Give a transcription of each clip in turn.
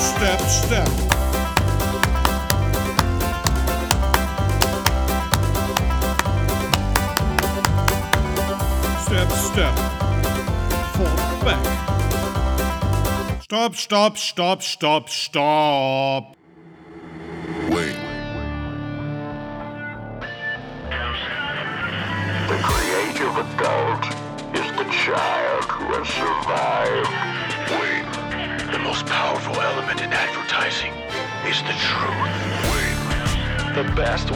step, step. Step, step. Forward back. Stop, stop, stop, stop, stop.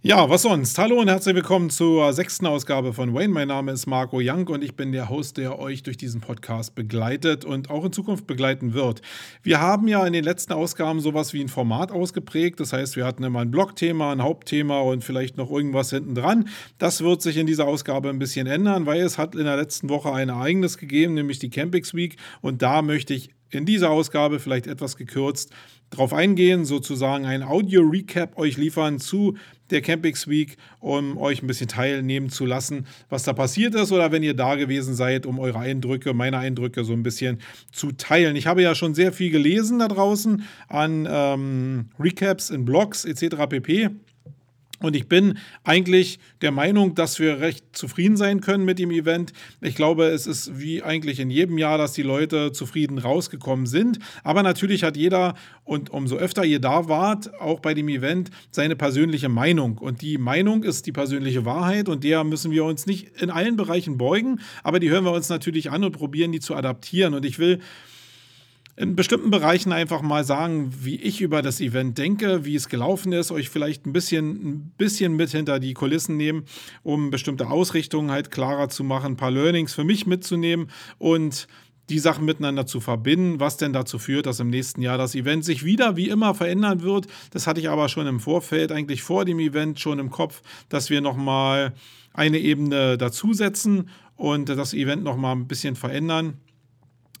Ja, was sonst? Hallo und herzlich willkommen zur sechsten Ausgabe von Wayne. Mein Name ist Marco Young und ich bin der Host, der euch durch diesen Podcast begleitet und auch in Zukunft begleiten wird. Wir haben ja in den letzten Ausgaben sowas wie ein Format ausgeprägt. Das heißt, wir hatten immer ein Blogthema, ein Hauptthema und vielleicht noch irgendwas hinten dran. Das wird sich in dieser Ausgabe ein bisschen ändern, weil es hat in der letzten Woche ein Ereignis gegeben, nämlich die Campix Week. Und da möchte ich in dieser Ausgabe vielleicht etwas gekürzt drauf eingehen, sozusagen ein Audio-Recap euch liefern zu der Campix Week, um euch ein bisschen teilnehmen zu lassen, was da passiert ist oder wenn ihr da gewesen seid, um eure Eindrücke, meine Eindrücke so ein bisschen zu teilen. Ich habe ja schon sehr viel gelesen da draußen an ähm, Recaps in Blogs etc. pp. Und ich bin eigentlich der Meinung, dass wir recht zufrieden sein können mit dem Event. Ich glaube, es ist wie eigentlich in jedem Jahr, dass die Leute zufrieden rausgekommen sind. Aber natürlich hat jeder, und umso öfter ihr da wart, auch bei dem Event, seine persönliche Meinung. Und die Meinung ist die persönliche Wahrheit und der müssen wir uns nicht in allen Bereichen beugen, aber die hören wir uns natürlich an und probieren, die zu adaptieren. Und ich will in bestimmten Bereichen einfach mal sagen, wie ich über das Event denke, wie es gelaufen ist, euch vielleicht ein bisschen, ein bisschen mit hinter die Kulissen nehmen, um bestimmte Ausrichtungen halt klarer zu machen, ein paar Learnings für mich mitzunehmen und die Sachen miteinander zu verbinden, was denn dazu führt, dass im nächsten Jahr das Event sich wieder wie immer verändern wird. Das hatte ich aber schon im Vorfeld, eigentlich vor dem Event schon im Kopf, dass wir nochmal eine Ebene dazusetzen und das Event nochmal ein bisschen verändern.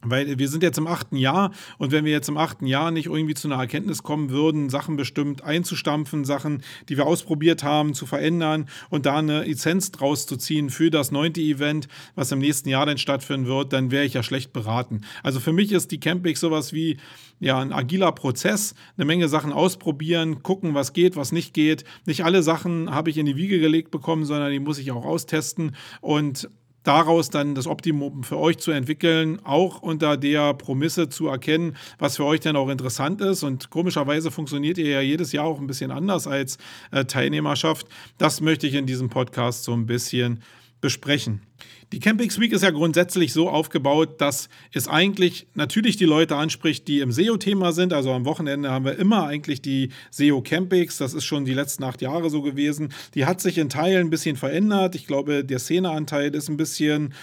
Weil wir sind jetzt im achten Jahr und wenn wir jetzt im achten Jahr nicht irgendwie zu einer Erkenntnis kommen würden, Sachen bestimmt einzustampfen, Sachen, die wir ausprobiert haben, zu verändern und da eine Lizenz draus zu ziehen für das neunte Event, was im nächsten Jahr dann stattfinden wird, dann wäre ich ja schlecht beraten. Also für mich ist die Campix sowas wie ja, ein agiler Prozess, eine Menge Sachen ausprobieren, gucken, was geht, was nicht geht. Nicht alle Sachen habe ich in die Wiege gelegt bekommen, sondern die muss ich auch austesten und daraus dann das Optimum für euch zu entwickeln, auch unter der Promisse zu erkennen, was für euch denn auch interessant ist. Und komischerweise funktioniert ihr ja jedes Jahr auch ein bisschen anders als äh, Teilnehmerschaft. Das möchte ich in diesem Podcast so ein bisschen besprechen. Die Campings Week ist ja grundsätzlich so aufgebaut, dass es eigentlich natürlich die Leute anspricht, die im SEO-Thema sind. Also am Wochenende haben wir immer eigentlich die SEO Campings. Das ist schon die letzten acht Jahre so gewesen. Die hat sich in Teilen ein bisschen verändert. Ich glaube, der Szeneanteil ist ein bisschen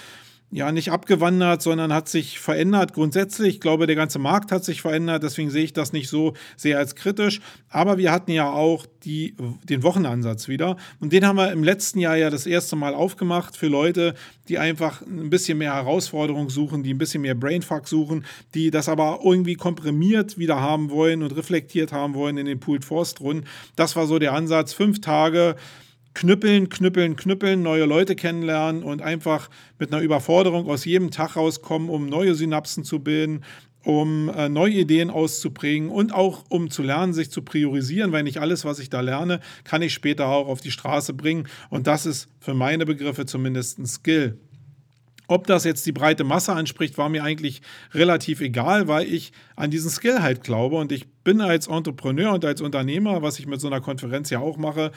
ja nicht abgewandert, sondern hat sich verändert grundsätzlich. Ich glaube, der ganze Markt hat sich verändert, deswegen sehe ich das nicht so sehr als kritisch. Aber wir hatten ja auch die, den Wochenansatz wieder und den haben wir im letzten Jahr ja das erste Mal aufgemacht für Leute, die einfach ein bisschen mehr Herausforderung suchen, die ein bisschen mehr Brainfuck suchen, die das aber irgendwie komprimiert wieder haben wollen und reflektiert haben wollen in den Pooled Forst Runden. Das war so der Ansatz. Fünf Tage knüppeln, knüppeln, knüppeln, neue Leute kennenlernen und einfach mit einer Überforderung aus jedem Tag rauskommen, um neue Synapsen zu bilden, um äh, neue Ideen auszuprägen und auch um zu lernen, sich zu priorisieren, weil nicht alles, was ich da lerne, kann ich später auch auf die Straße bringen. Und das ist für meine Begriffe zumindest ein Skill. Ob das jetzt die breite Masse anspricht, war mir eigentlich relativ egal, weil ich an diesen Skill halt glaube. Und ich bin als Entrepreneur und als Unternehmer, was ich mit so einer Konferenz ja auch mache,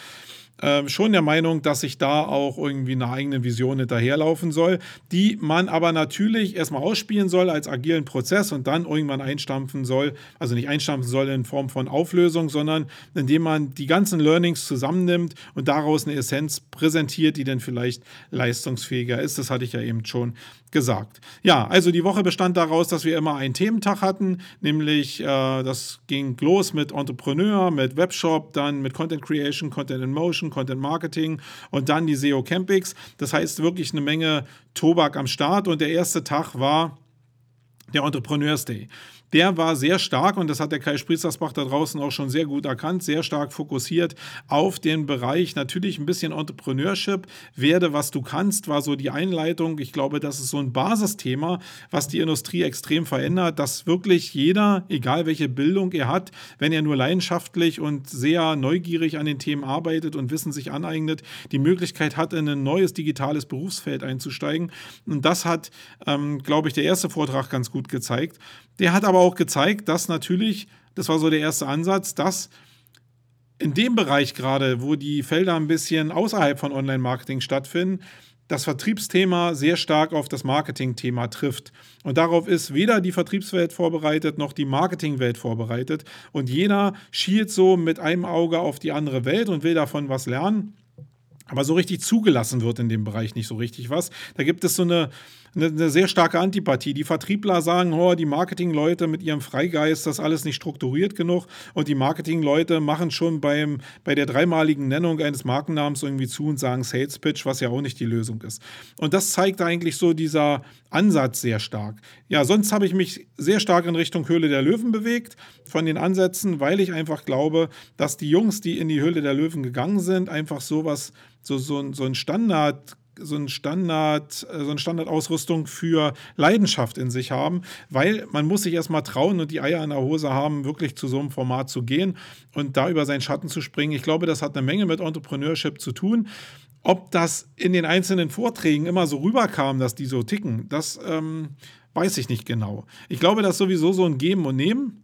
äh, schon der Meinung, dass ich da auch irgendwie eine eigene Vision hinterherlaufen soll, die man aber natürlich erstmal ausspielen soll als agilen Prozess und dann irgendwann einstampfen soll, also nicht einstampfen soll in Form von Auflösung, sondern indem man die ganzen Learnings zusammennimmt und daraus eine Essenz präsentiert, die dann vielleicht leistungsfähiger ist. Das hatte ich ja eben schon gesagt. Ja, also die Woche bestand daraus, dass wir immer einen Thementag hatten, nämlich äh, das ging los mit Entrepreneur, mit Webshop, dann mit Content Creation, Content in Motion, Content Marketing und dann die SEO Campix. Das heißt wirklich eine Menge Tobak am Start und der erste Tag war der Entrepreneurs Day der war sehr stark und das hat der Kai Spriestersbach da draußen auch schon sehr gut erkannt, sehr stark fokussiert auf den Bereich natürlich ein bisschen Entrepreneurship. Werde, was du kannst, war so die Einleitung. Ich glaube, das ist so ein Basisthema, was die Industrie extrem verändert, dass wirklich jeder, egal welche Bildung er hat, wenn er nur leidenschaftlich und sehr neugierig an den Themen arbeitet und Wissen sich aneignet, die Möglichkeit hat, in ein neues digitales Berufsfeld einzusteigen. Und das hat, ähm, glaube ich, der erste Vortrag ganz gut gezeigt. Der hat aber auch gezeigt, dass natürlich, das war so der erste Ansatz, dass in dem Bereich gerade, wo die Felder ein bisschen außerhalb von Online-Marketing stattfinden, das Vertriebsthema sehr stark auf das Marketingthema trifft. Und darauf ist weder die Vertriebswelt vorbereitet noch die Marketingwelt vorbereitet. Und jeder schielt so mit einem Auge auf die andere Welt und will davon was lernen. Aber so richtig zugelassen wird in dem Bereich nicht so richtig was. Da gibt es so eine, eine, eine sehr starke Antipathie. Die Vertriebler sagen, oh, die Marketingleute mit ihrem Freigeist, das alles nicht strukturiert genug. Und die Marketingleute machen schon beim, bei der dreimaligen Nennung eines Markennamens irgendwie zu und sagen Sales Pitch, was ja auch nicht die Lösung ist. Und das zeigt eigentlich so dieser Ansatz sehr stark. Ja, sonst habe ich mich sehr stark in Richtung Höhle der Löwen bewegt von den Ansätzen, weil ich einfach glaube, dass die Jungs, die in die Höhle der Löwen gegangen sind, einfach sowas, so, so, so ein Standard so ein Standard, äh, so eine Standardausrüstung für Leidenschaft in sich haben, weil man muss sich erstmal trauen und die Eier in der Hose haben, wirklich zu so einem Format zu gehen und da über seinen Schatten zu springen. Ich glaube, das hat eine Menge mit Entrepreneurship zu tun. Ob das in den einzelnen Vorträgen immer so rüberkam, dass die so ticken, das ähm, weiß ich nicht genau. Ich glaube, das ist sowieso so ein Geben und Nehmen.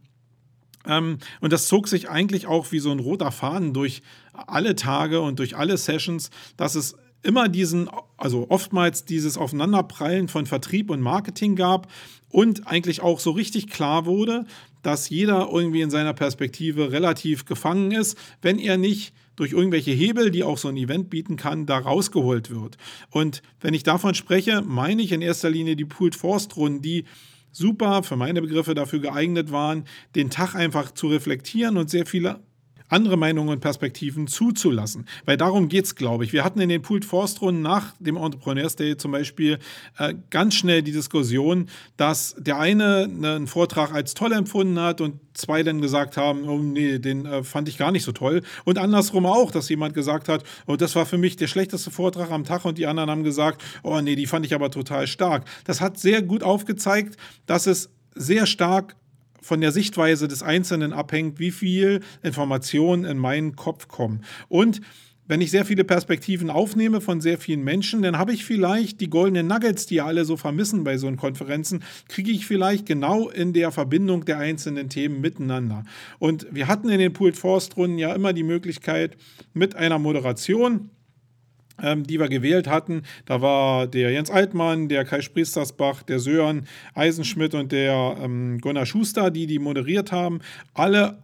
Ähm, und das zog sich eigentlich auch wie so ein roter Faden durch alle Tage und durch alle Sessions, dass es immer diesen, also oftmals dieses Aufeinanderprallen von Vertrieb und Marketing gab und eigentlich auch so richtig klar wurde, dass jeder irgendwie in seiner Perspektive relativ gefangen ist, wenn er nicht durch irgendwelche Hebel, die auch so ein Event bieten kann, da rausgeholt wird. Und wenn ich davon spreche, meine ich in erster Linie die Pooled Forst Runden, die super für meine Begriffe dafür geeignet waren, den Tag einfach zu reflektieren und sehr viele andere Meinungen und Perspektiven zuzulassen. Weil darum geht es, glaube ich. Wir hatten in den Pooled Forst Runden nach dem Entrepreneurs Day zum Beispiel äh, ganz schnell die Diskussion, dass der eine ne, einen Vortrag als toll empfunden hat und zwei dann gesagt haben, oh nee, den äh, fand ich gar nicht so toll. Und andersrum auch, dass jemand gesagt hat, oh, das war für mich der schlechteste Vortrag am Tag und die anderen haben gesagt, oh nee, die fand ich aber total stark. Das hat sehr gut aufgezeigt, dass es sehr stark von der Sichtweise des Einzelnen abhängt, wie viel Informationen in meinen Kopf kommen. Und wenn ich sehr viele Perspektiven aufnehme von sehr vielen Menschen, dann habe ich vielleicht die goldenen Nuggets, die ja alle so vermissen bei so Konferenzen, kriege ich vielleicht genau in der Verbindung der einzelnen Themen miteinander. Und wir hatten in den Pooled Forst Runden ja immer die Möglichkeit mit einer Moderation, ähm, die wir gewählt hatten. Da war der Jens Altmann, der Kai Spriestersbach, der Sören Eisenschmidt und der ähm, Gunnar Schuster, die die moderiert haben. Alle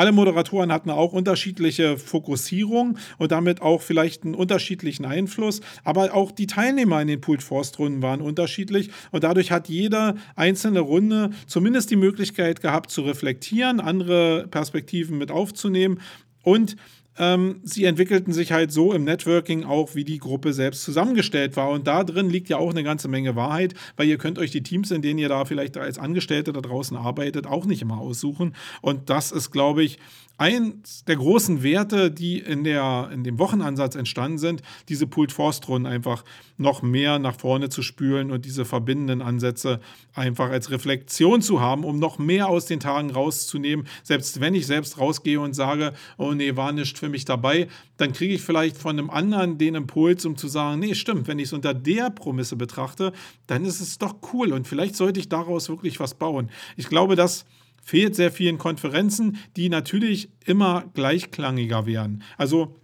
alle Moderatoren hatten auch unterschiedliche Fokussierung und damit auch vielleicht einen unterschiedlichen Einfluss, aber auch die Teilnehmer in den Pooled Forst Runden waren unterschiedlich und dadurch hat jede einzelne Runde zumindest die Möglichkeit gehabt zu reflektieren, andere Perspektiven mit aufzunehmen und ähm, sie entwickelten sich halt so im Networking auch, wie die Gruppe selbst zusammengestellt war. Und da drin liegt ja auch eine ganze Menge Wahrheit, weil ihr könnt euch die Teams, in denen ihr da vielleicht als Angestellte da draußen arbeitet, auch nicht immer aussuchen. Und das ist, glaube ich, eins der großen Werte, die in, der, in dem Wochenansatz entstanden sind, diese Pooled Forst Runden einfach noch mehr nach vorne zu spülen und diese verbindenden Ansätze einfach als Reflexion zu haben, um noch mehr aus den Tagen rauszunehmen. Selbst wenn ich selbst rausgehe und sage, oh nee, war nicht für mich dabei, dann kriege ich vielleicht von einem anderen den Impuls, um zu sagen, nee, stimmt, wenn ich es unter der Promisse betrachte, dann ist es doch cool und vielleicht sollte ich daraus wirklich was bauen. Ich glaube, dass fehlt sehr vielen Konferenzen, die natürlich immer gleichklangiger werden. Also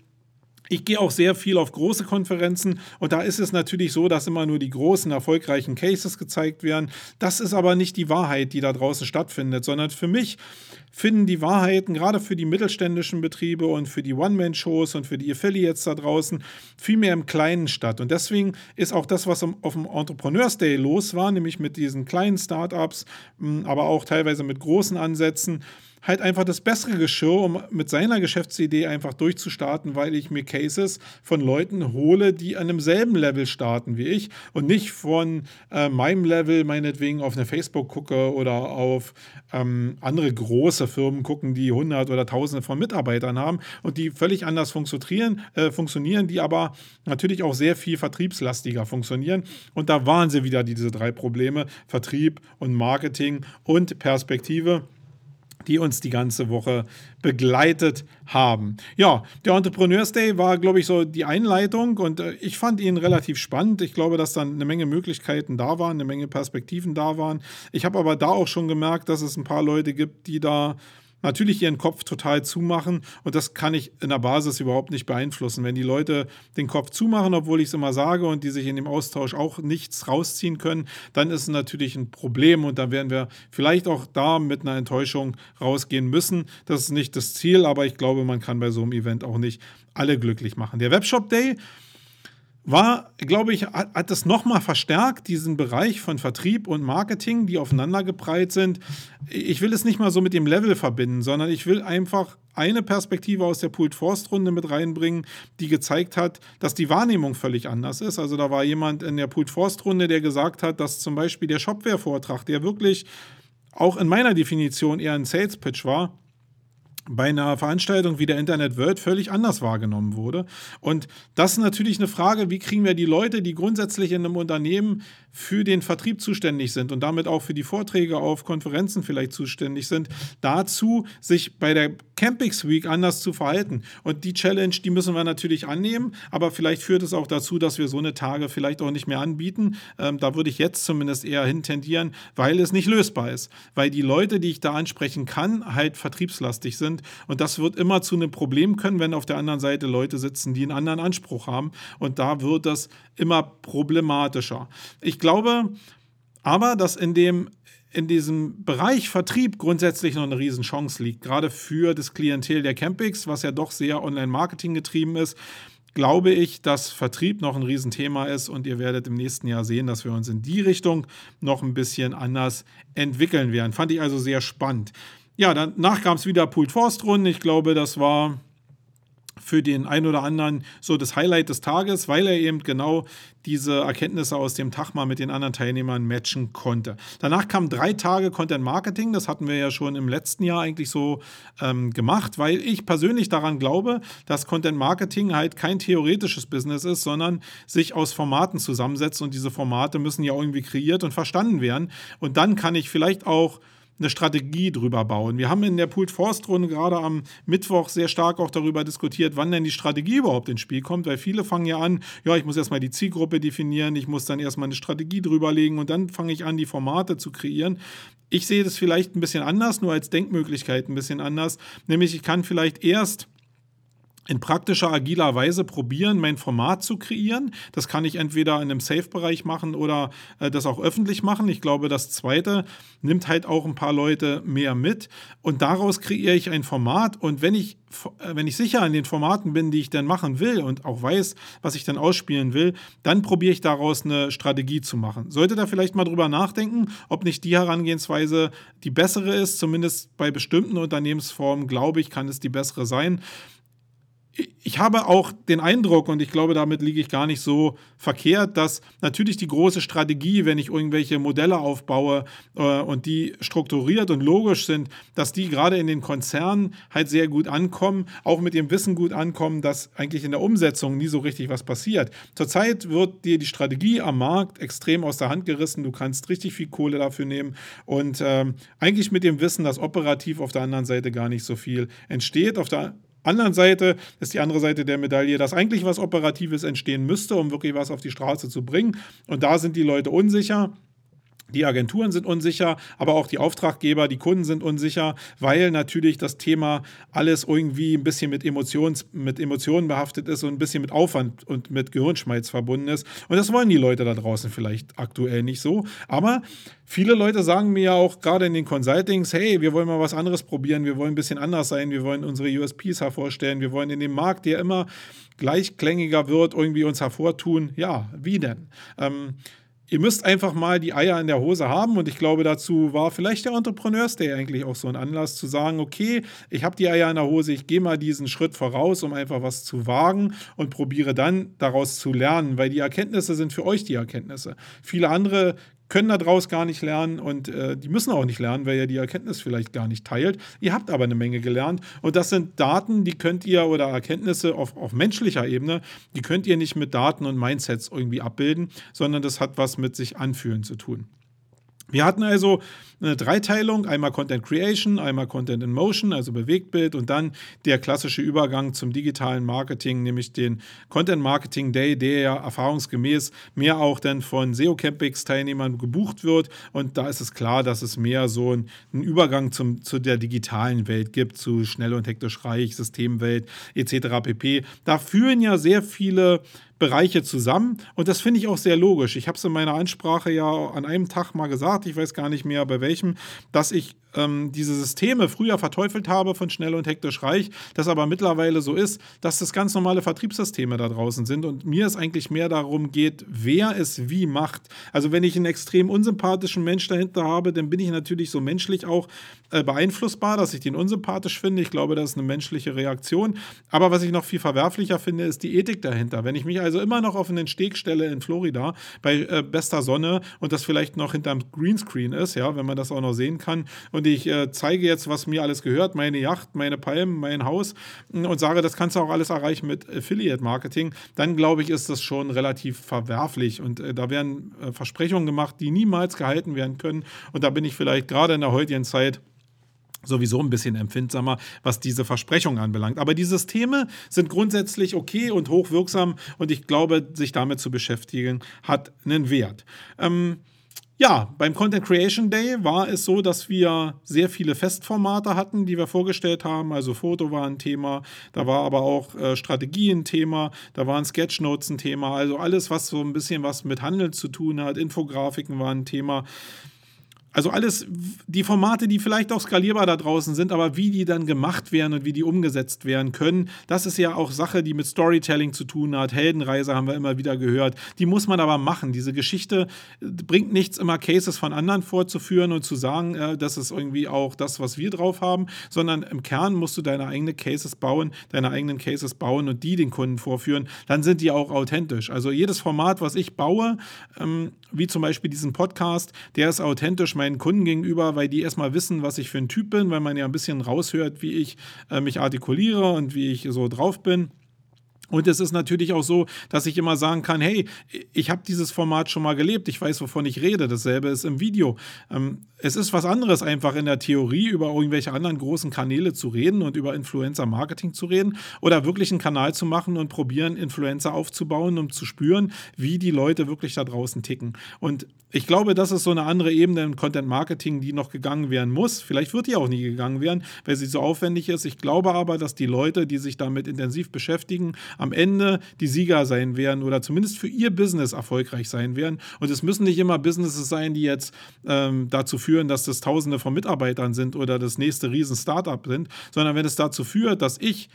ich gehe auch sehr viel auf große Konferenzen und da ist es natürlich so, dass immer nur die großen, erfolgreichen Cases gezeigt werden. Das ist aber nicht die Wahrheit, die da draußen stattfindet, sondern für mich finden die Wahrheiten gerade für die mittelständischen Betriebe und für die One-Man-Shows und für die Affiliates da draußen viel mehr im Kleinen statt. Und deswegen ist auch das, was auf dem Entrepreneurs Day los war, nämlich mit diesen kleinen Startups, aber auch teilweise mit großen Ansätzen, halt einfach das bessere Geschirr, um mit seiner Geschäftsidee einfach durchzustarten, weil ich mir Cases von Leuten hole, die an demselben Level starten wie ich und nicht von äh, meinem Level meinetwegen auf eine Facebook gucke oder auf ähm, andere große Firmen gucken, die hundert oder tausende von Mitarbeitern haben und die völlig anders funktionieren, äh, funktionieren, die aber natürlich auch sehr viel vertriebslastiger funktionieren. Und da waren sie wieder diese drei Probleme, Vertrieb und Marketing und Perspektive die uns die ganze Woche begleitet haben. Ja, der Entrepreneurs Day war, glaube ich, so die Einleitung und äh, ich fand ihn relativ spannend. Ich glaube, dass dann eine Menge Möglichkeiten da waren, eine Menge Perspektiven da waren. Ich habe aber da auch schon gemerkt, dass es ein paar Leute gibt, die da natürlich ihren Kopf total zumachen und das kann ich in der Basis überhaupt nicht beeinflussen. Wenn die Leute den Kopf zumachen, obwohl ich es immer sage und die sich in dem Austausch auch nichts rausziehen können, dann ist es natürlich ein Problem und dann werden wir vielleicht auch da mit einer Enttäuschung rausgehen müssen. Das ist nicht das Ziel, aber ich glaube, man kann bei so einem Event auch nicht alle glücklich machen. Der Webshop Day war, glaube ich, hat, hat das nochmal verstärkt, diesen Bereich von Vertrieb und Marketing, die aufeinandergeprallt sind. Ich will es nicht mal so mit dem Level verbinden, sondern ich will einfach eine Perspektive aus der Pooled Forst Runde mit reinbringen, die gezeigt hat, dass die Wahrnehmung völlig anders ist. Also da war jemand in der Pooled Forst Runde, der gesagt hat, dass zum Beispiel der Shopware-Vortrag, der wirklich auch in meiner Definition eher ein Sales Pitch war, bei einer Veranstaltung wie der Internet World völlig anders wahrgenommen wurde. Und das ist natürlich eine Frage, wie kriegen wir die Leute, die grundsätzlich in einem Unternehmen für den Vertrieb zuständig sind und damit auch für die Vorträge auf Konferenzen vielleicht zuständig sind, dazu, sich bei der Campix Week anders zu verhalten. Und die Challenge, die müssen wir natürlich annehmen, aber vielleicht führt es auch dazu, dass wir so eine Tage vielleicht auch nicht mehr anbieten. Ähm, da würde ich jetzt zumindest eher hintendieren, weil es nicht lösbar ist. Weil die Leute, die ich da ansprechen kann, halt vertriebslastig sind. Und das wird immer zu einem Problem können, wenn auf der anderen Seite Leute sitzen, die einen anderen Anspruch haben. Und da wird das immer problematischer. Ich glaube aber, dass in dem in diesem Bereich Vertrieb grundsätzlich noch eine Riesenchance liegt, gerade für das Klientel der Campings, was ja doch sehr Online-Marketing getrieben ist, glaube ich, dass Vertrieb noch ein Riesenthema ist und ihr werdet im nächsten Jahr sehen, dass wir uns in die Richtung noch ein bisschen anders entwickeln werden. Fand ich also sehr spannend. Ja, danach kam es wieder Pooled Forst Runden. Ich glaube, das war für den einen oder anderen so das Highlight des Tages, weil er eben genau diese Erkenntnisse aus dem Tag mal mit den anderen Teilnehmern matchen konnte. Danach kamen drei Tage Content Marketing. Das hatten wir ja schon im letzten Jahr eigentlich so ähm, gemacht, weil ich persönlich daran glaube, dass Content Marketing halt kein theoretisches Business ist, sondern sich aus Formaten zusammensetzt und diese Formate müssen ja irgendwie kreiert und verstanden werden. Und dann kann ich vielleicht auch eine Strategie drüber bauen. Wir haben in der Pooled Forst Runde gerade am Mittwoch sehr stark auch darüber diskutiert, wann denn die Strategie überhaupt ins Spiel kommt, weil viele fangen ja an, ja, ich muss erstmal die Zielgruppe definieren, ich muss dann erstmal eine Strategie drüberlegen und dann fange ich an, die Formate zu kreieren. Ich sehe das vielleicht ein bisschen anders, nur als Denkmöglichkeit ein bisschen anders, nämlich ich kann vielleicht erst in praktischer, agiler Weise probieren, mein Format zu kreieren. Das kann ich entweder in einem Safe-Bereich machen oder äh, das auch öffentlich machen. Ich glaube, das Zweite nimmt halt auch ein paar Leute mehr mit und daraus kreiere ich ein Format. Und wenn ich, äh, wenn ich sicher in den Formaten bin, die ich dann machen will und auch weiß, was ich dann ausspielen will, dann probiere ich daraus eine Strategie zu machen. Sollte da vielleicht mal drüber nachdenken, ob nicht die Herangehensweise die bessere ist, zumindest bei bestimmten Unternehmensformen, glaube ich, kann es die bessere sein ich habe auch den Eindruck, und ich glaube, damit liege ich gar nicht so verkehrt, dass natürlich die große Strategie, wenn ich irgendwelche Modelle aufbaue äh, und die strukturiert und logisch sind, dass die gerade in den Konzernen halt sehr gut ankommen, auch mit dem Wissen gut ankommen, dass eigentlich in der Umsetzung nie so richtig was passiert. Zurzeit wird dir die Strategie am Markt extrem aus der Hand gerissen. Du kannst richtig viel Kohle dafür nehmen und ähm, eigentlich mit dem Wissen, dass operativ auf der anderen Seite gar nicht so viel entsteht. Auf der anderen Seite ist die andere Seite der Medaille, dass eigentlich was Operatives entstehen müsste, um wirklich was auf die Straße zu bringen. Und da sind die Leute unsicher. Die Agenturen sind unsicher, aber auch die Auftraggeber, die Kunden sind unsicher, weil natürlich das Thema alles irgendwie ein bisschen mit, Emotions, mit Emotionen behaftet ist und ein bisschen mit Aufwand und mit Gehirnschmalz verbunden ist. Und das wollen die Leute da draußen vielleicht aktuell nicht so. Aber viele Leute sagen mir ja auch gerade in den Consultings, hey, wir wollen mal was anderes probieren, wir wollen ein bisschen anders sein, wir wollen unsere USPs hervorstellen, wir wollen in dem Markt, der immer gleichklängiger wird, irgendwie uns hervortun. Ja, wie denn? Ähm, ihr müsst einfach mal die Eier in der Hose haben und ich glaube, dazu war vielleicht der Entrepreneurs Day eigentlich auch so ein Anlass zu sagen, okay, ich habe die Eier in der Hose, ich gehe mal diesen Schritt voraus, um einfach was zu wagen und probiere dann daraus zu lernen, weil die Erkenntnisse sind für euch die Erkenntnisse. Viele andere können daraus gar nicht lernen und äh, die müssen auch nicht lernen, weil ihr die Erkenntnis vielleicht gar nicht teilt. Ihr habt aber eine Menge gelernt und das sind Daten, die könnt ihr oder Erkenntnisse auf, auf menschlicher Ebene, die könnt ihr nicht mit Daten und Mindsets irgendwie abbilden, sondern das hat was mit sich anfühlen zu tun. Wir hatten also eine Dreiteilung, einmal Content Creation, einmal Content in Motion, also Bewegtbild und dann der klassische Übergang zum digitalen Marketing, nämlich den Content Marketing Day, der ja erfahrungsgemäß mehr auch dann von SEO Campings Teilnehmern gebucht wird und da ist es klar, dass es mehr so einen Übergang zum, zu der digitalen Welt gibt, zu schnell und hektisch reich, Systemwelt etc. pp. Da führen ja sehr viele Bereiche zusammen. Und das finde ich auch sehr logisch. Ich habe es in meiner Ansprache ja an einem Tag mal gesagt, ich weiß gar nicht mehr bei welchem, dass ich ähm, diese Systeme früher verteufelt habe von schnell und hektisch reich, das aber mittlerweile so ist, dass das ganz normale Vertriebssysteme da draußen sind und mir es eigentlich mehr darum geht, wer es wie macht. Also wenn ich einen extrem unsympathischen Mensch dahinter habe, dann bin ich natürlich so menschlich auch äh, beeinflussbar, dass ich den unsympathisch finde. Ich glaube, das ist eine menschliche Reaktion. Aber was ich noch viel verwerflicher finde, ist die Ethik dahinter. Wenn ich mich also immer noch auf einen Steg stelle in Florida bei äh, bester Sonne und das vielleicht noch hinterm Greenscreen ist, ja, wenn man das auch noch sehen kann. Und ich äh, zeige jetzt, was mir alles gehört, meine Yacht, meine Palmen, mein Haus und sage, das kannst du auch alles erreichen mit Affiliate Marketing, dann glaube ich, ist das schon relativ verwerflich und äh, da werden äh, Versprechungen gemacht, die niemals gehalten werden können. Und da bin ich vielleicht gerade in der heutigen Zeit sowieso ein bisschen empfindsamer, was diese Versprechungen anbelangt. Aber die Systeme sind grundsätzlich okay und hochwirksam und ich glaube, sich damit zu beschäftigen, hat einen Wert. Ähm, ja, beim Content Creation Day war es so, dass wir sehr viele Festformate hatten, die wir vorgestellt haben. Also Foto war ein Thema, da war aber auch äh, Strategie ein Thema, da waren Sketchnotes ein Thema. Also alles, was so ein bisschen was mit Handel zu tun hat, Infografiken waren ein Thema. Also alles, die Formate, die vielleicht auch skalierbar da draußen sind, aber wie die dann gemacht werden und wie die umgesetzt werden können, das ist ja auch Sache, die mit Storytelling zu tun hat. Heldenreise haben wir immer wieder gehört. Die muss man aber machen. Diese Geschichte äh, bringt nichts, immer Cases von anderen vorzuführen und zu sagen, äh, das ist irgendwie auch das, was wir drauf haben, sondern im Kern musst du deine eigenen Cases bauen, deine eigenen Cases bauen und die den Kunden vorführen. Dann sind die auch authentisch. Also jedes Format, was ich baue, ähm, wie zum Beispiel diesen Podcast, der ist authentisch meinen Kunden gegenüber, weil die erstmal wissen, was ich für ein Typ bin, weil man ja ein bisschen raushört, wie ich äh, mich artikuliere und wie ich so drauf bin. Und es ist natürlich auch so, dass ich immer sagen kann, hey, ich habe dieses Format schon mal gelebt, ich weiß, wovon ich rede. Dasselbe ist im Video. Ähm, es ist was anderes, einfach in der Theorie über irgendwelche anderen großen Kanäle zu reden und über Influencer-Marketing zu reden oder wirklich einen Kanal zu machen und probieren, Influencer aufzubauen, um zu spüren, wie die Leute wirklich da draußen ticken. Und ich glaube, das ist so eine andere Ebene im Content-Marketing, die noch gegangen werden muss. Vielleicht wird die auch nie gegangen werden, weil sie so aufwendig ist. Ich glaube aber, dass die Leute, die sich damit intensiv beschäftigen, am Ende die Sieger sein werden oder zumindest für ihr Business erfolgreich sein werden. Und es müssen nicht immer Businesses sein, die jetzt ähm, dazu führen, dass das Tausende von Mitarbeitern sind oder das nächste Riesen-Startup sind, sondern wenn es dazu führt, dass ich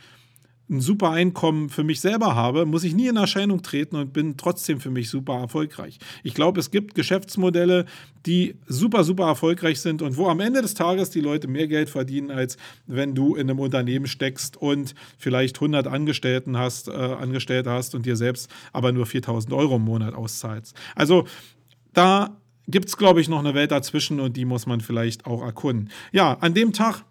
ein super Einkommen für mich selber habe, muss ich nie in Erscheinung treten und bin trotzdem für mich super erfolgreich. Ich glaube, es gibt Geschäftsmodelle, die super, super erfolgreich sind und wo am Ende des Tages die Leute mehr Geld verdienen, als wenn du in einem Unternehmen steckst und vielleicht 100 Angestellten hast, äh, Angestellte hast und dir selbst aber nur 4000 Euro im Monat auszahlst. Also da gibt es, glaube ich, noch eine Welt dazwischen und die muss man vielleicht auch erkunden. Ja, an dem Tag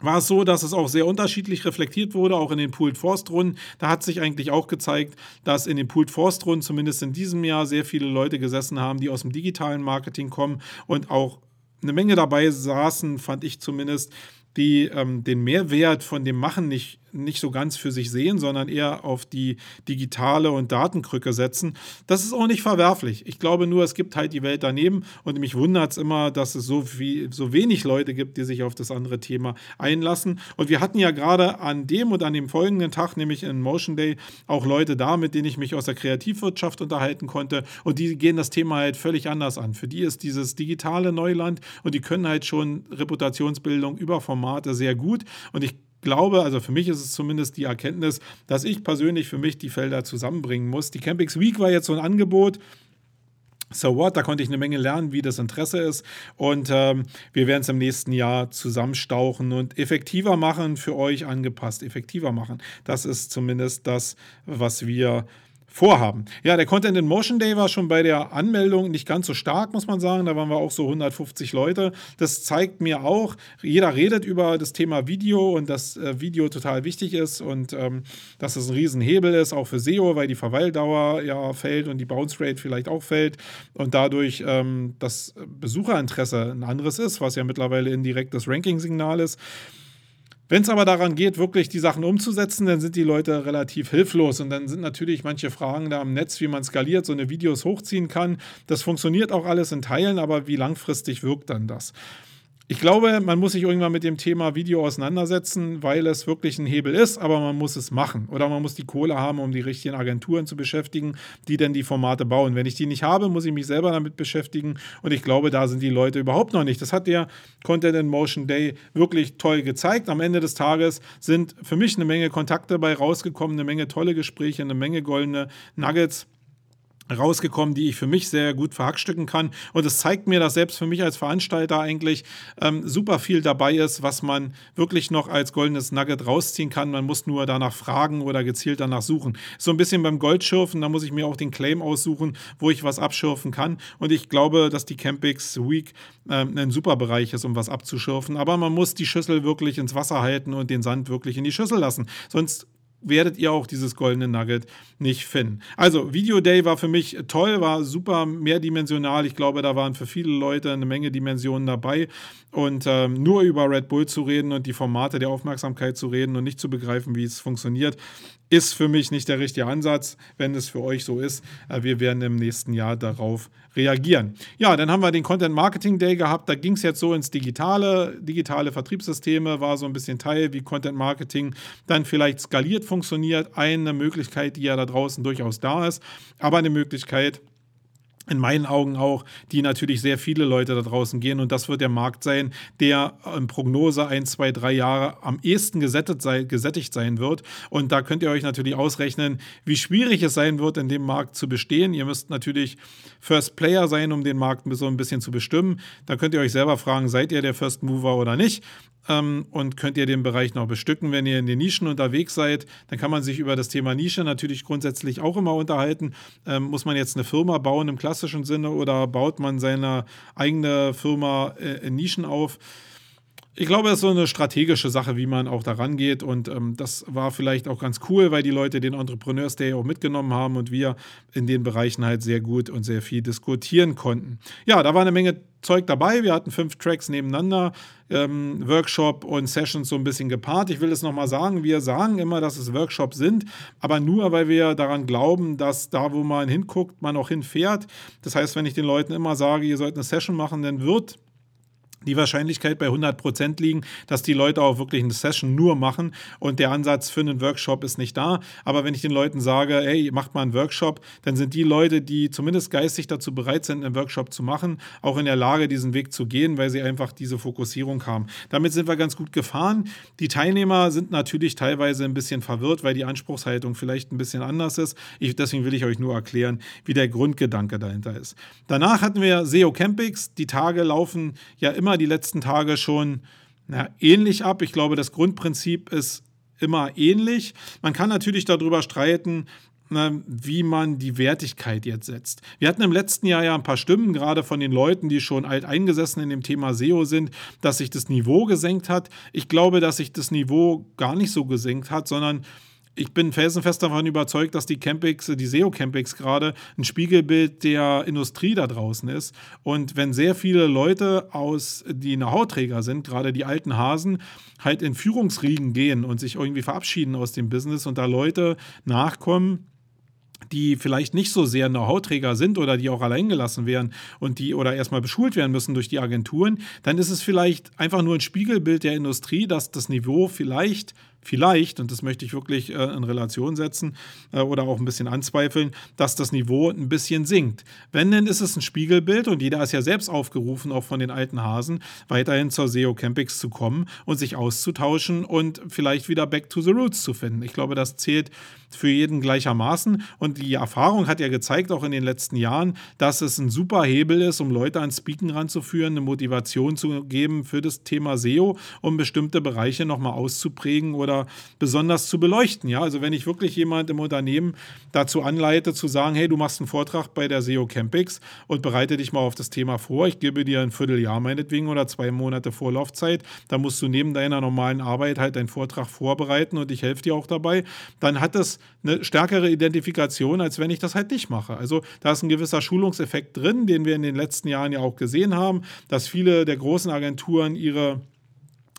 war es so, dass es auch sehr unterschiedlich reflektiert wurde, auch in den Pooled Forst Runden. Da hat sich eigentlich auch gezeigt, dass in den Pooled Forst Runden zumindest in diesem Jahr sehr viele Leute gesessen haben, die aus dem digitalen Marketing kommen und auch eine Menge dabei saßen, fand ich zumindest, die ähm, den Mehrwert von dem Machen nicht nicht so ganz für sich sehen, sondern eher auf die digitale und Datenkrücke setzen. Das ist auch nicht verwerflich. Ich glaube nur, es gibt halt die Welt daneben und mich wundert es immer, dass es so, viel, so wenig Leute gibt, die sich auf das andere Thema einlassen. Und wir hatten ja gerade an dem und an dem folgenden Tag, nämlich in Motion Day, auch Leute da, mit denen ich mich aus der Kreativwirtschaft unterhalten konnte und die gehen das Thema halt völlig anders an. Für die ist dieses digitale Neuland und die können halt schon Reputationsbildung über Formate sehr gut und ich glaube, also für mich ist es zumindest die Erkenntnis, dass ich persönlich für mich die Felder zusammenbringen muss. Die Campings Week war jetzt so ein Angebot, So what, da konnte ich eine Menge lernen, wie das Interesse ist. Und ähm, wir werden es im nächsten Jahr zusammenstauchen und effektiver machen, für euch angepasst, effektiver machen. Das ist zumindest das, was wir vorhaben. Ja, der Content in Motion Day war schon bei der Anmeldung nicht ganz so stark, muss man sagen. Da waren wir auch so 150 Leute. Das zeigt mir auch, jeder redet über das Thema Video und dass äh, Video total wichtig ist und ähm, dass es ein Riesenhebel ist, auch für SEO, weil die Verweildauer ja fällt und die Bounce Rate vielleicht auch fällt und dadurch ähm, das Besucherinteresse ein anderes ist, was ja mittlerweile indirekt das Ranking-Signal ist. Wenn es aber daran geht, wirklich die Sachen umzusetzen, dann sind die Leute relativ hilflos. Und dann sind natürlich manche Fragen da am Netz, wie man skaliert, so eine Videos hochziehen kann. Das funktioniert auch alles in Teilen, aber wie langfristig wirkt dann das? Ich glaube, man muss sich irgendwann mit dem Thema Video auseinandersetzen, weil es wirklich ein Hebel ist, aber man muss es machen. Oder man muss die Kohle haben, um die richtigen Agenturen zu beschäftigen, die denn die Formate bauen. Wenn ich die nicht habe, muss ich mich selber damit beschäftigen. Und ich glaube, da sind die Leute überhaupt noch nicht. Das hat der Content in Motion Day wirklich toll gezeigt. Am Ende des Tages sind für mich eine Menge Kontakte bei rausgekommen, eine Menge tolle Gespräche, eine Menge goldene Nuggets rausgekommen, die ich für mich sehr gut verhackstücken kann. Und es zeigt mir, dass selbst für mich als Veranstalter eigentlich ähm, super viel dabei ist, was man wirklich noch als goldenes Nugget rausziehen kann. Man muss nur danach fragen oder gezielt danach suchen. So ein bisschen beim Goldschürfen, da muss ich mir auch den Claim aussuchen, wo ich was abschürfen kann. Und ich glaube, dass die Campix Week ähm, ein super Bereich ist, um was abzuschürfen. Aber man muss die Schüssel wirklich ins Wasser halten und den Sand wirklich in die Schüssel lassen. Sonst werdet ihr auch dieses goldene Nugget nicht finden. Also, Video Day war für mich toll, war super mehrdimensional. Ich glaube, da waren für viele Leute eine Menge Dimensionen dabei. Und ähm, nur über Red Bull zu reden und die Formate der Aufmerksamkeit zu reden und nicht zu begreifen, wie es funktioniert, ist für mich nicht der richtige Ansatz. Wenn es für euch so ist, äh, wir werden im nächsten Jahr darauf reagieren. Ja, dann haben wir den Content Marketing Day gehabt. Da ging es jetzt so ins Digitale. Digitale Vertriebssysteme war so ein bisschen Teil, wie Content Marketing dann vielleicht skaliert funktioniert. Eine Möglichkeit, die ja da draußen durchaus da ist, aber eine Möglichkeit, in meinen Augen auch, die natürlich sehr viele Leute da draußen gehen. Und das wird der Markt sein, der in Prognose ein, zwei, drei Jahre am ehesten gesättigt, sei, gesättigt sein wird. Und da könnt ihr euch natürlich ausrechnen, wie schwierig es sein wird, in dem Markt zu bestehen. Ihr müsst natürlich First Player sein, um den Markt so ein bisschen zu bestimmen. Da könnt ihr euch selber fragen, seid ihr der First Mover oder nicht? Ähm, und könnt ihr den Bereich noch bestücken. Wenn ihr in den Nischen unterwegs seid, dann kann man sich über das Thema Nische natürlich grundsätzlich auch immer unterhalten. Ähm, muss man jetzt eine Firma bauen im klassischen Sinne oder baut man seine eigene Firma äh, in Nischen auf? Ich glaube, es ist so eine strategische Sache, wie man auch daran geht. Und ähm, das war vielleicht auch ganz cool, weil die Leute den Entrepreneurs Day auch mitgenommen haben und wir in den Bereichen halt sehr gut und sehr viel diskutieren konnten. Ja, da war eine Menge Zeug dabei. Wir hatten fünf Tracks nebeneinander, ähm, Workshop und Sessions so ein bisschen gepaart. Ich will es nochmal sagen, wir sagen immer, dass es Workshops sind, aber nur, weil wir daran glauben, dass da, wo man hinguckt, man auch hinfährt. Das heißt, wenn ich den Leuten immer sage, ihr sollt eine Session machen, dann wird die Wahrscheinlichkeit bei 100% liegen, dass die Leute auch wirklich eine Session nur machen und der Ansatz für einen Workshop ist nicht da. Aber wenn ich den Leuten sage, ey, macht mal einen Workshop, dann sind die Leute, die zumindest geistig dazu bereit sind, einen Workshop zu machen, auch in der Lage, diesen Weg zu gehen, weil sie einfach diese Fokussierung haben. Damit sind wir ganz gut gefahren. Die Teilnehmer sind natürlich teilweise ein bisschen verwirrt, weil die Anspruchshaltung vielleicht ein bisschen anders ist. Ich, deswegen will ich euch nur erklären, wie der Grundgedanke dahinter ist. Danach hatten wir SEO Campings. Die Tage laufen ja immer die letzten Tage schon na, ähnlich ab. Ich glaube, das Grundprinzip ist immer ähnlich. Man kann natürlich darüber streiten, wie man die Wertigkeit jetzt setzt. Wir hatten im letzten Jahr ja ein paar Stimmen, gerade von den Leuten, die schon alt eingesessen in dem Thema SEO sind, dass sich das Niveau gesenkt hat. Ich glaube, dass sich das Niveau gar nicht so gesenkt hat, sondern ich bin felsenfest davon überzeugt, dass die Campix, die SEO-Campix gerade ein Spiegelbild der Industrie da draußen ist. Und wenn sehr viele Leute aus, die Know-how-Träger sind, gerade die alten Hasen, halt in Führungsriegen gehen und sich irgendwie verabschieden aus dem Business und da Leute nachkommen, die vielleicht nicht so sehr Know-how-Träger sind oder die auch alleingelassen werden und die oder erstmal beschult werden müssen durch die Agenturen, dann ist es vielleicht einfach nur ein Spiegelbild der Industrie, dass das Niveau vielleicht vielleicht, und das möchte ich wirklich äh, in Relation setzen äh, oder auch ein bisschen anzweifeln, dass das Niveau ein bisschen sinkt. Wenn, denn ist es ein Spiegelbild und jeder ist ja selbst aufgerufen, auch von den alten Hasen, weiterhin zur SEO Campix zu kommen und sich auszutauschen und vielleicht wieder back to the roots zu finden. Ich glaube, das zählt für jeden gleichermaßen und die Erfahrung hat ja gezeigt, auch in den letzten Jahren, dass es ein super Hebel ist, um Leute ans Speaken ranzuführen, eine Motivation zu geben für das Thema SEO, um bestimmte Bereiche nochmal auszuprägen oder oder besonders zu beleuchten. Ja, also wenn ich wirklich jemand im Unternehmen dazu anleite, zu sagen, hey, du machst einen Vortrag bei der SEO Campix und bereite dich mal auf das Thema vor. Ich gebe dir ein Vierteljahr meinetwegen oder zwei Monate Vorlaufzeit. Da musst du neben deiner normalen Arbeit halt deinen Vortrag vorbereiten und ich helfe dir auch dabei. Dann hat das eine stärkere Identifikation, als wenn ich das halt nicht mache. Also da ist ein gewisser Schulungseffekt drin, den wir in den letzten Jahren ja auch gesehen haben, dass viele der großen Agenturen ihre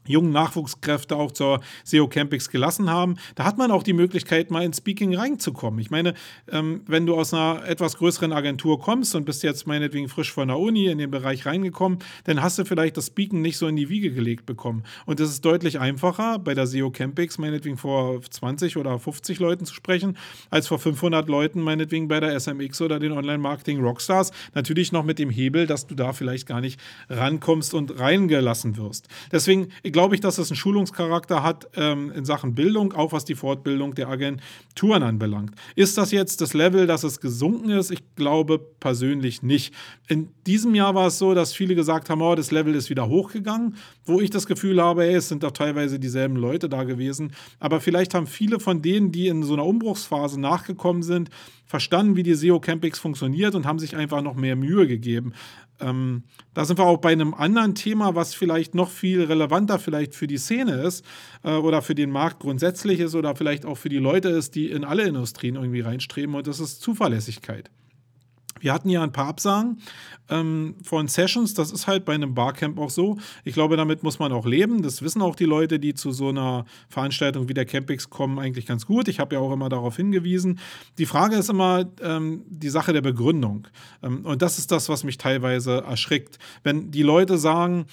jungen Nachwuchskräfte auch zur SEO Campix gelassen haben. Da hat man auch die Möglichkeit, mal ins Speaking reinzukommen. Ich meine, ähm, wenn du aus einer etwas größeren Agentur kommst und bist jetzt meinetwegen frisch von der Uni in den Bereich reingekommen, dann hast du vielleicht das Speaking nicht so in die Wiege gelegt bekommen. Und es ist deutlich einfacher, bei der SEO Campix meinetwegen vor 20 oder 50 Leuten zu sprechen, als vor 500 Leuten meinetwegen bei der SMX oder den Online-Marketing Rockstars. Natürlich noch mit dem Hebel, dass du da vielleicht gar nicht rankommst und reingelassen wirst. Deswegen, ich glaube ich, dass es einen Schulungscharakter hat ähm, in Sachen Bildung, auch was die Fortbildung der Agenturen anbelangt. Ist das jetzt das Level, dass es gesunken ist? Ich glaube persönlich nicht. In diesem Jahr war es so, dass viele gesagt haben, oh, das Level ist wieder hochgegangen, wo ich das Gefühl habe, ey, es sind doch teilweise dieselben Leute da gewesen. Aber vielleicht haben viele von denen, die in so einer Umbruchsphase nachgekommen sind, verstanden, wie die SEO Campix funktioniert und haben sich einfach noch mehr Mühe gegeben. Ähm, da sind wir auch bei einem anderen Thema, was vielleicht noch viel relevanter vielleicht für die Szene ist äh, oder für den Markt grundsätzlich ist oder vielleicht auch für die Leute ist, die in alle Industrien irgendwie reinstreben und das ist Zuverlässigkeit. Wir hatten ja ein paar Absagen ähm, von Sessions. Das ist halt bei einem Barcamp auch so. Ich glaube, damit muss man auch leben. Das wissen auch die Leute, die zu so einer Veranstaltung wie der Campix kommen, eigentlich ganz gut. Ich habe ja auch immer darauf hingewiesen. Die Frage ist immer ähm, die Sache der Begründung. Ähm, und das ist das, was mich teilweise erschrickt. Wenn die Leute sagen,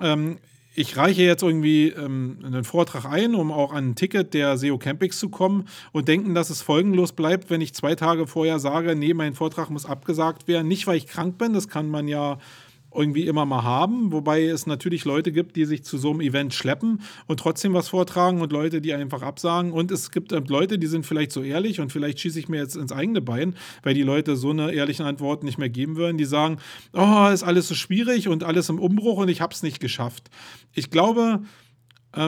ähm, ich reiche jetzt irgendwie ähm, einen Vortrag ein, um auch an ein Ticket der SEO Campix zu kommen und denken, dass es folgenlos bleibt, wenn ich zwei Tage vorher sage, nee, mein Vortrag muss abgesagt werden. Nicht, weil ich krank bin, das kann man ja irgendwie immer mal haben, wobei es natürlich Leute gibt, die sich zu so einem Event schleppen und trotzdem was vortragen und Leute, die einfach absagen. Und es gibt äh, Leute, die sind vielleicht so ehrlich und vielleicht schieße ich mir jetzt ins eigene Bein, weil die Leute so eine ehrlichen Antwort nicht mehr geben würden. Die sagen, oh, ist alles so schwierig und alles im Umbruch und ich habe es nicht geschafft. Ich glaube,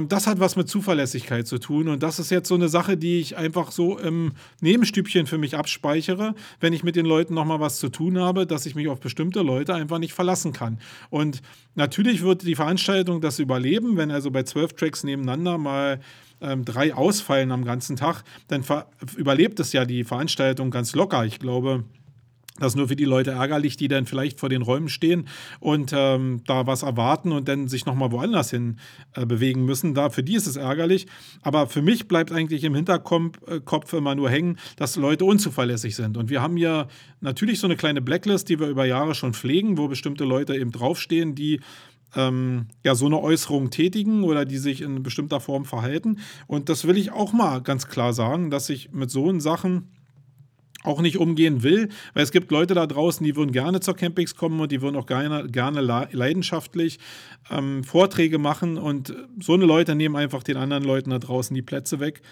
das hat was mit Zuverlässigkeit zu tun und das ist jetzt so eine Sache, die ich einfach so im Nebenstübchen für mich abspeichere, wenn ich mit den Leuten nochmal was zu tun habe, dass ich mich auf bestimmte Leute einfach nicht verlassen kann. Und natürlich wird die Veranstaltung das überleben, wenn also bei zwölf Tracks nebeneinander mal ähm, drei ausfallen am ganzen Tag, dann überlebt es ja die Veranstaltung ganz locker. Ich glaube, das ist nur für die Leute ärgerlich, die dann vielleicht vor den Räumen stehen und ähm, da was erwarten und dann sich nochmal woanders hin äh, bewegen müssen. Da, für die ist es ärgerlich. Aber für mich bleibt eigentlich im Hinterkopf immer nur hängen, dass Leute unzuverlässig sind. Und wir haben ja natürlich so eine kleine Blacklist, die wir über Jahre schon pflegen, wo bestimmte Leute eben draufstehen, die ähm, ja so eine Äußerung tätigen oder die sich in bestimmter Form verhalten. Und das will ich auch mal ganz klar sagen, dass ich mit so Sachen auch nicht umgehen will, weil es gibt Leute da draußen, die würden gerne zur Campings kommen und die würden auch gerne, gerne leidenschaftlich ähm, Vorträge machen und so eine Leute nehmen einfach den anderen Leuten da draußen die Plätze weg.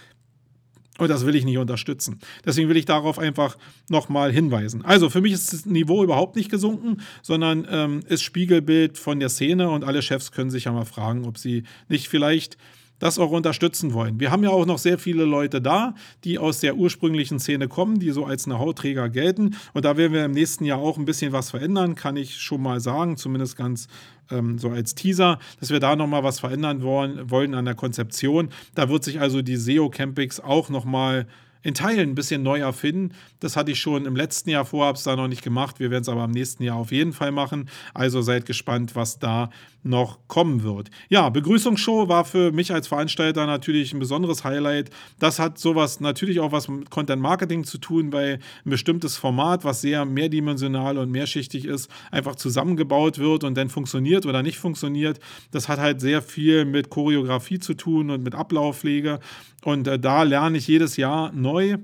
Und das will ich nicht unterstützen. Deswegen will ich darauf einfach nochmal hinweisen. Also für mich ist das Niveau überhaupt nicht gesunken, sondern ähm, ist Spiegelbild von der Szene und alle Chefs können sich ja mal fragen, ob sie nicht vielleicht das auch unterstützen wollen. Wir haben ja auch noch sehr viele Leute da, die aus der ursprünglichen Szene kommen, die so als eine Hautträger gelten. Und da werden wir im nächsten Jahr auch ein bisschen was verändern, kann ich schon mal sagen, zumindest ganz ähm, so als Teaser, dass wir da nochmal was verändern wollen, wollen an der Konzeption. Da wird sich also die SEO Campix auch nochmal in Teilen ein bisschen neu erfinden. Das hatte ich schon im letzten Jahr vor, habe es da noch nicht gemacht. Wir werden es aber im nächsten Jahr auf jeden Fall machen. Also seid gespannt, was da noch kommen wird. Ja, Begrüßungsshow war für mich als Veranstalter natürlich ein besonderes Highlight. Das hat sowas natürlich auch was mit Content Marketing zu tun, weil ein bestimmtes Format, was sehr mehrdimensional und mehrschichtig ist, einfach zusammengebaut wird und dann funktioniert oder nicht funktioniert. Das hat halt sehr viel mit Choreografie zu tun und mit Ablaufpflege. Und äh, da lerne ich jedes Jahr neu.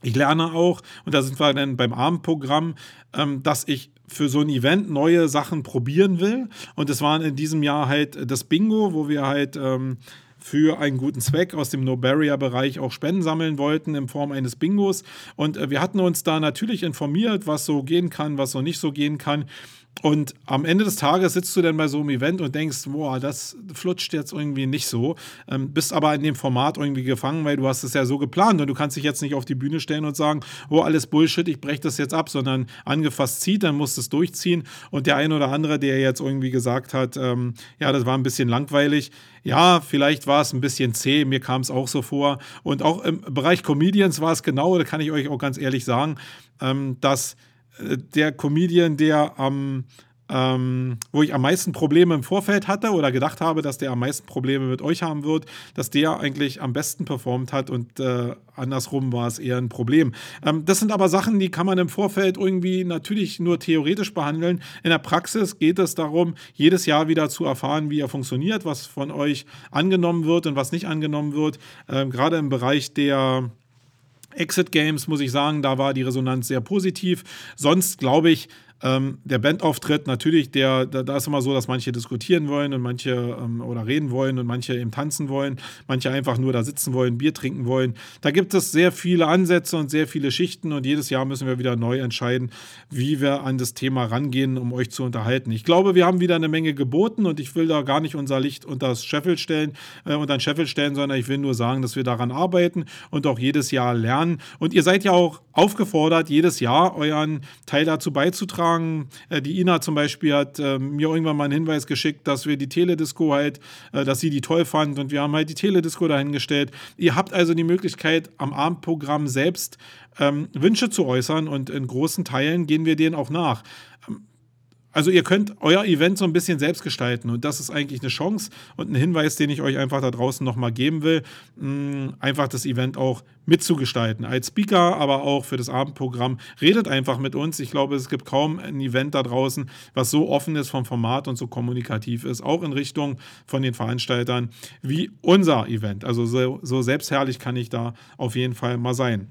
Ich lerne auch, und da sind wir dann beim Abendprogramm, ähm, dass ich für so ein Event neue Sachen probieren will. Und es war in diesem Jahr halt das Bingo, wo wir halt ähm, für einen guten Zweck aus dem No-Barrier-Bereich auch Spenden sammeln wollten in Form eines Bingos. Und äh, wir hatten uns da natürlich informiert, was so gehen kann, was so nicht so gehen kann. Und am Ende des Tages sitzt du dann bei so einem Event und denkst, boah, das flutscht jetzt irgendwie nicht so. Ähm, bist aber in dem Format irgendwie gefangen, weil du hast es ja so geplant und du kannst dich jetzt nicht auf die Bühne stellen und sagen, oh, alles Bullshit, ich breche das jetzt ab, sondern angefasst zieht, dann musst du es durchziehen. Und der ein oder andere, der jetzt irgendwie gesagt hat, ähm, ja, das war ein bisschen langweilig, ja, vielleicht war es ein bisschen zäh, mir kam es auch so vor. Und auch im Bereich Comedians war es genau, da kann ich euch auch ganz ehrlich sagen, ähm, dass der Comedian, der am, ähm, wo ich am meisten Probleme im Vorfeld hatte oder gedacht habe, dass der am meisten Probleme mit euch haben wird, dass der eigentlich am besten performt hat und äh, andersrum war es eher ein Problem. Ähm, das sind aber Sachen, die kann man im Vorfeld irgendwie natürlich nur theoretisch behandeln. In der Praxis geht es darum, jedes Jahr wieder zu erfahren, wie er funktioniert, was von euch angenommen wird und was nicht angenommen wird. Ähm, gerade im Bereich der Exit Games, muss ich sagen, da war die Resonanz sehr positiv. Sonst glaube ich, ähm, der Bandauftritt, natürlich, der, da, da, ist immer so, dass manche diskutieren wollen und manche ähm, oder reden wollen und manche eben tanzen wollen, manche einfach nur da sitzen wollen, Bier trinken wollen. Da gibt es sehr viele Ansätze und sehr viele Schichten und jedes Jahr müssen wir wieder neu entscheiden, wie wir an das Thema rangehen, um euch zu unterhalten. Ich glaube, wir haben wieder eine Menge geboten und ich will da gar nicht unser Licht unter das Scheffel stellen, äh, unter den Scheffel stellen, sondern ich will nur sagen, dass wir daran arbeiten und auch jedes Jahr lernen. Und ihr seid ja auch aufgefordert, jedes Jahr euren Teil dazu beizutragen sagen, äh, die Ina zum Beispiel hat äh, mir irgendwann mal einen Hinweis geschickt, dass wir die Teledisco halt, äh, dass sie die toll fand und wir haben halt die Teledisco dahingestellt. Ihr habt also die Möglichkeit, am Abendprogramm selbst ähm, Wünsche zu äußern und in großen Teilen gehen wir denen auch nach. Also ihr könnt euer Event so ein bisschen selbst gestalten und das ist eigentlich eine Chance und ein Hinweis, den ich euch einfach da draußen nochmal geben will, mm, einfach das Event auch mitzugestalten. Als Speaker, aber auch für das Abendprogramm. Redet einfach mit uns. Ich glaube, es gibt kaum ein Event da draußen, was so offen ist vom Format und so kommunikativ ist, auch in Richtung von den Veranstaltern wie unser Event. Also so, so selbstherrlich kann ich da auf jeden Fall mal sein.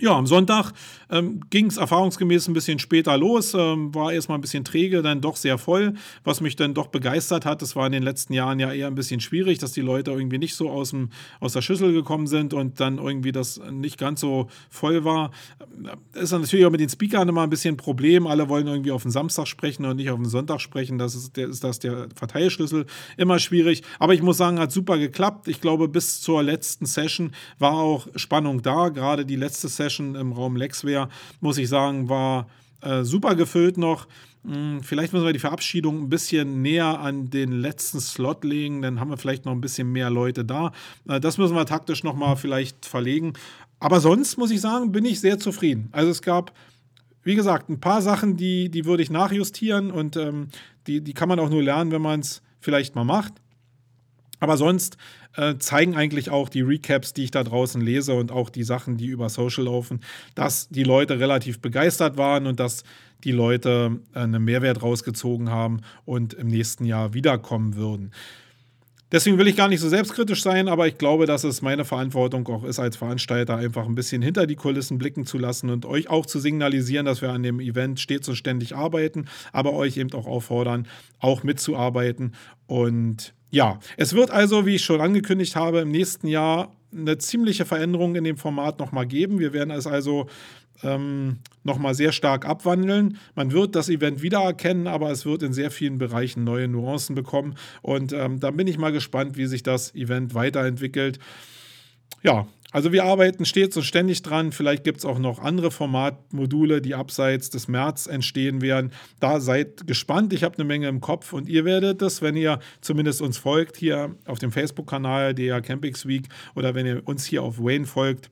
Ja, am Sonntag ähm, ging es erfahrungsgemäß ein bisschen später los, ähm, war erstmal ein bisschen träge, dann doch sehr voll, was mich dann doch begeistert hat. Das war in den letzten Jahren ja eher ein bisschen schwierig, dass die Leute irgendwie nicht so aus, dem, aus der Schüssel gekommen sind und dann irgendwie das nicht ganz so voll war. Das ist natürlich auch mit den Speakern immer ein bisschen ein Problem. Alle wollen irgendwie auf den Samstag sprechen und nicht auf den Sonntag sprechen. Das ist, der, ist das der Verteilschlüssel. Immer schwierig. Aber ich muss sagen, hat super geklappt. Ich glaube, bis zur letzten Session war auch Spannung da. Gerade die letzte Session Session im Raum Lexware, muss ich sagen, war äh, super gefüllt noch. Hm, vielleicht müssen wir die Verabschiedung ein bisschen näher an den letzten Slot legen, dann haben wir vielleicht noch ein bisschen mehr Leute da. Äh, das müssen wir taktisch nochmal vielleicht verlegen. Aber sonst muss ich sagen, bin ich sehr zufrieden. Also es gab, wie gesagt, ein paar Sachen, die, die würde ich nachjustieren und ähm, die, die kann man auch nur lernen, wenn man es vielleicht mal macht. Aber sonst äh, zeigen eigentlich auch die Recaps, die ich da draußen lese und auch die Sachen, die über Social laufen, dass die Leute relativ begeistert waren und dass die Leute äh, einen Mehrwert rausgezogen haben und im nächsten Jahr wiederkommen würden. Deswegen will ich gar nicht so selbstkritisch sein, aber ich glaube, dass es meine Verantwortung auch ist, als Veranstalter einfach ein bisschen hinter die Kulissen blicken zu lassen und euch auch zu signalisieren, dass wir an dem Event stets und ständig arbeiten, aber euch eben auch auffordern, auch mitzuarbeiten und ja, es wird also, wie ich schon angekündigt habe, im nächsten Jahr eine ziemliche Veränderung in dem Format nochmal geben. Wir werden es also ähm, nochmal sehr stark abwandeln. Man wird das Event wiedererkennen, aber es wird in sehr vielen Bereichen neue Nuancen bekommen. Und ähm, da bin ich mal gespannt, wie sich das Event weiterentwickelt. Ja, also wir arbeiten stets und ständig dran. Vielleicht gibt es auch noch andere Formatmodule, die abseits des März entstehen werden. Da seid gespannt. Ich habe eine Menge im Kopf und ihr werdet es, wenn ihr zumindest uns folgt hier auf dem Facebook-Kanal der Campings Week oder wenn ihr uns hier auf Wayne folgt,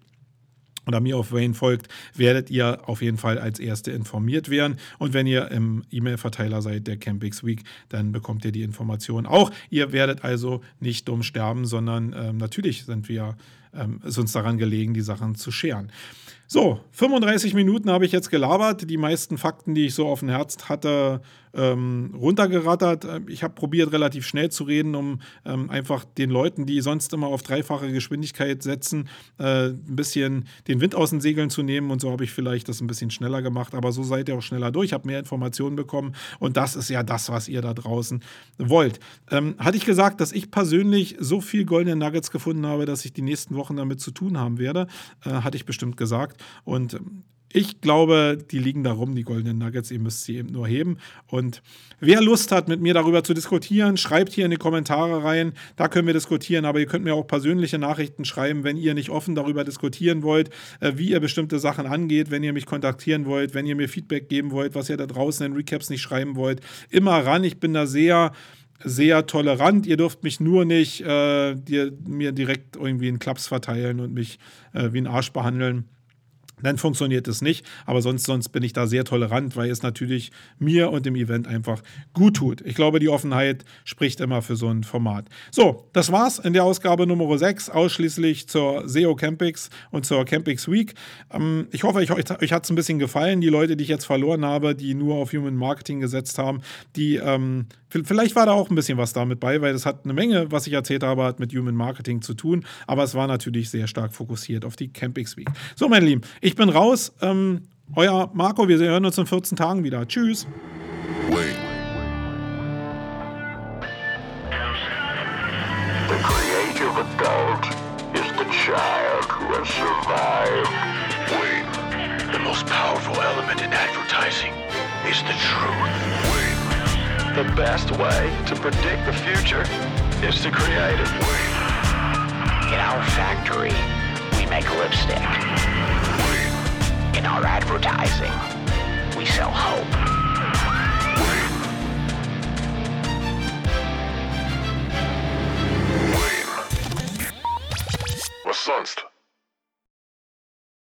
oder mir auf Wayne folgt, werdet ihr auf jeden Fall als Erste informiert werden. Und wenn ihr im E-Mail-Verteiler seid der Campix Week, dann bekommt ihr die Informationen auch. Ihr werdet also nicht dumm sterben, sondern ähm, natürlich sind wir, ähm, ist uns daran gelegen, die Sachen zu scheren. So, 35 Minuten habe ich jetzt gelabert. Die meisten Fakten, die ich so auf dem Herz hatte, ähm, runtergerattert. Äh, ich habe probiert, relativ schnell zu reden, um ähm, einfach den Leuten, die sonst immer auf dreifache Geschwindigkeit setzen, äh, ein bisschen den Wind aus den Segeln zu nehmen. Und so habe ich vielleicht das ein bisschen schneller gemacht. Aber so seid ihr auch schneller durch. Habe mehr Informationen bekommen. Und das ist ja das, was ihr da draußen wollt. Ähm, hatte ich gesagt, dass ich persönlich so viel goldene Nuggets gefunden habe, dass ich die nächsten Wochen damit zu tun haben werde? Äh, hatte ich bestimmt gesagt. Und ähm, ich glaube, die liegen da rum, die goldenen Nuggets. Ihr müsst sie eben nur heben. Und wer Lust hat, mit mir darüber zu diskutieren, schreibt hier in die Kommentare rein. Da können wir diskutieren. Aber ihr könnt mir auch persönliche Nachrichten schreiben, wenn ihr nicht offen darüber diskutieren wollt, äh, wie ihr bestimmte Sachen angeht, wenn ihr mich kontaktieren wollt, wenn ihr mir Feedback geben wollt, was ihr da draußen in Recaps nicht schreiben wollt. Immer ran. Ich bin da sehr sehr tolerant. Ihr dürft mich nur nicht äh, dir, mir direkt irgendwie einen Klaps verteilen und mich äh, wie einen Arsch behandeln dann funktioniert es nicht. Aber sonst, sonst bin ich da sehr tolerant, weil es natürlich mir und dem Event einfach gut tut. Ich glaube, die Offenheit spricht immer für so ein Format. So, das war's in der Ausgabe Nummer 6, ausschließlich zur SEO Campix und zur Campix Week. Ähm, ich hoffe, euch, euch hat es ein bisschen gefallen. Die Leute, die ich jetzt verloren habe, die nur auf Human Marketing gesetzt haben, die ähm, Vielleicht war da auch ein bisschen was damit bei, weil das hat eine Menge, was ich erzählt habe, hat mit Human Marketing zu tun. Aber es war natürlich sehr stark fokussiert auf die Campix Week. So, meine Lieben, ich bin raus. Ähm, euer Marco, wir hören uns in 14 Tagen wieder. Tschüss. Wait. The creative adult is the child who has survived. Wait. The most powerful element in advertising is the truth. Wait. The best way to predict the future is to create it. In our factory, we make lipstick. In our advertising, we sell hope. Sonst?